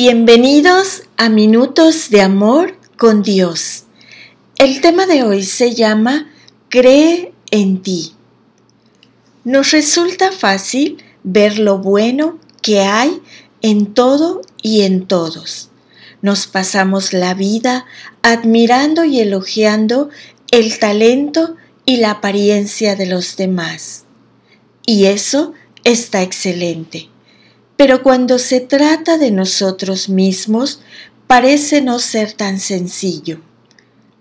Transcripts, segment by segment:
Bienvenidos a Minutos de Amor con Dios. El tema de hoy se llama Cree en ti. Nos resulta fácil ver lo bueno que hay en todo y en todos. Nos pasamos la vida admirando y elogiando el talento y la apariencia de los demás. Y eso está excelente pero cuando se trata de nosotros mismos, parece no ser tan sencillo.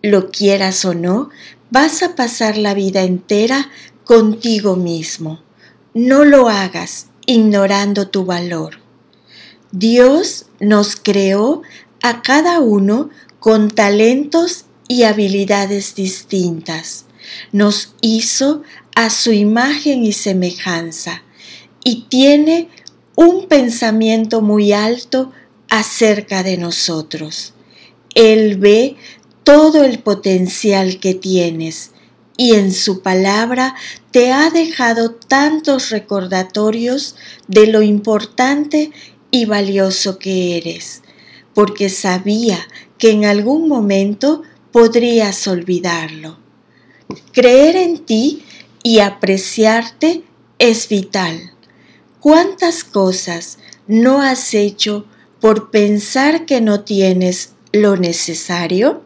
Lo quieras o no, vas a pasar la vida entera contigo mismo. No lo hagas ignorando tu valor. Dios nos creó a cada uno con talentos y habilidades distintas. Nos hizo a su imagen y semejanza y tiene un pensamiento muy alto acerca de nosotros. Él ve todo el potencial que tienes y en su palabra te ha dejado tantos recordatorios de lo importante y valioso que eres, porque sabía que en algún momento podrías olvidarlo. Creer en ti y apreciarte es vital ¿Cuántas cosas no has hecho por pensar que no tienes lo necesario?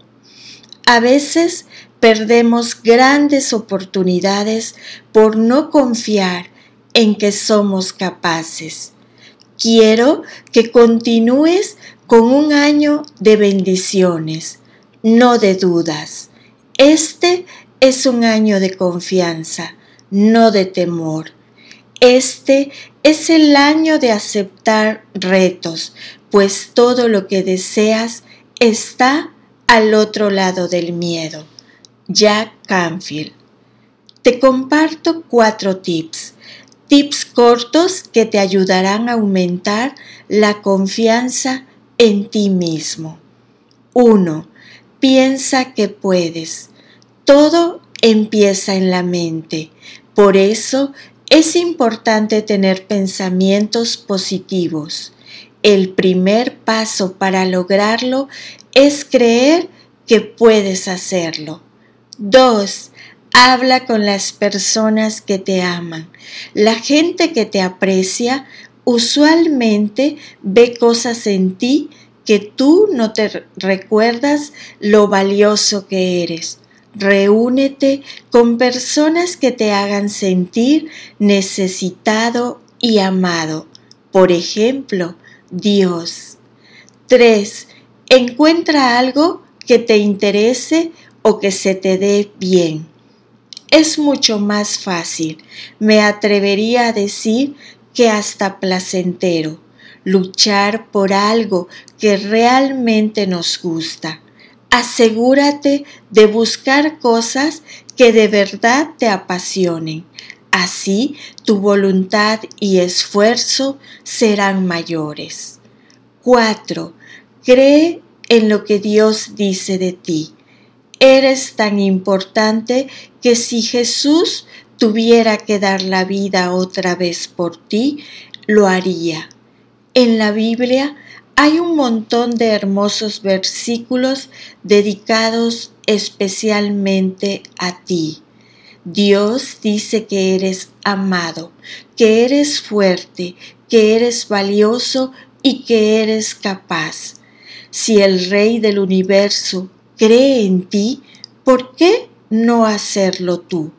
A veces perdemos grandes oportunidades por no confiar en que somos capaces. Quiero que continúes con un año de bendiciones, no de dudas. Este es un año de confianza, no de temor. Este es el año de aceptar retos, pues todo lo que deseas está al otro lado del miedo. Jack Canfield. Te comparto cuatro tips. Tips cortos que te ayudarán a aumentar la confianza en ti mismo. 1. Piensa que puedes. Todo empieza en la mente. Por eso es importante tener pensamientos positivos. El primer paso para lograrlo es creer que puedes hacerlo. 2. Habla con las personas que te aman. La gente que te aprecia usualmente ve cosas en ti que tú no te recuerdas lo valioso que eres. Reúnete con personas que te hagan sentir necesitado y amado. Por ejemplo, Dios. 3. Encuentra algo que te interese o que se te dé bien. Es mucho más fácil, me atrevería a decir que hasta placentero, luchar por algo que realmente nos gusta asegúrate de buscar cosas que de verdad te apasionen. Así tu voluntad y esfuerzo serán mayores. 4. Cree en lo que Dios dice de ti. Eres tan importante que si Jesús tuviera que dar la vida otra vez por ti, lo haría. En la Biblia hay un montón de hermosos versículos dedicados especialmente a ti. Dios dice que eres amado, que eres fuerte, que eres valioso y que eres capaz. Si el Rey del universo cree en ti, ¿por qué no hacerlo tú?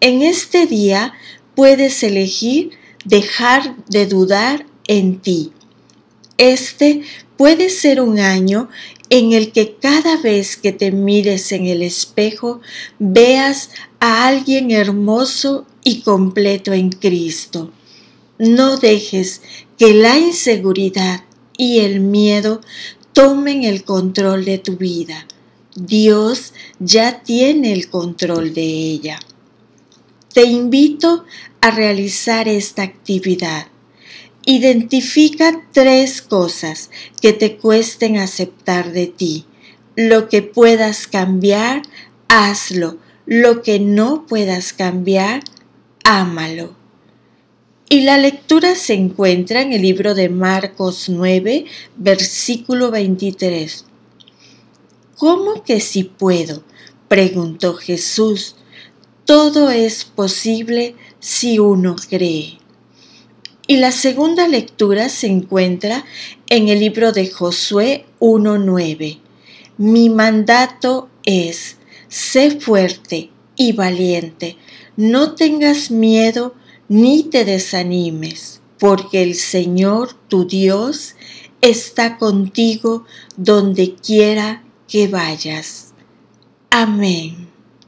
En este día puedes elegir dejar de dudar en ti este puede ser un año en el que cada vez que te mires en el espejo veas a alguien hermoso y completo en Cristo. No dejes que la inseguridad y el miedo tomen el control de tu vida. Dios ya tiene el control de ella. Te invito a realizar esta actividad Identifica tres cosas que te cuesten aceptar de ti. Lo que puedas cambiar, hazlo. Lo que no puedas cambiar, ámalo. Y la lectura se encuentra en el libro de Marcos 9, versículo 23. ¿Cómo que si puedo? preguntó Jesús. Todo es posible si uno cree. Y la segunda lectura se encuentra en el libro de Josué 1.9. Mi mandato es, sé fuerte y valiente, no tengas miedo ni te desanimes, porque el Señor tu Dios está contigo donde quiera que vayas. Amén.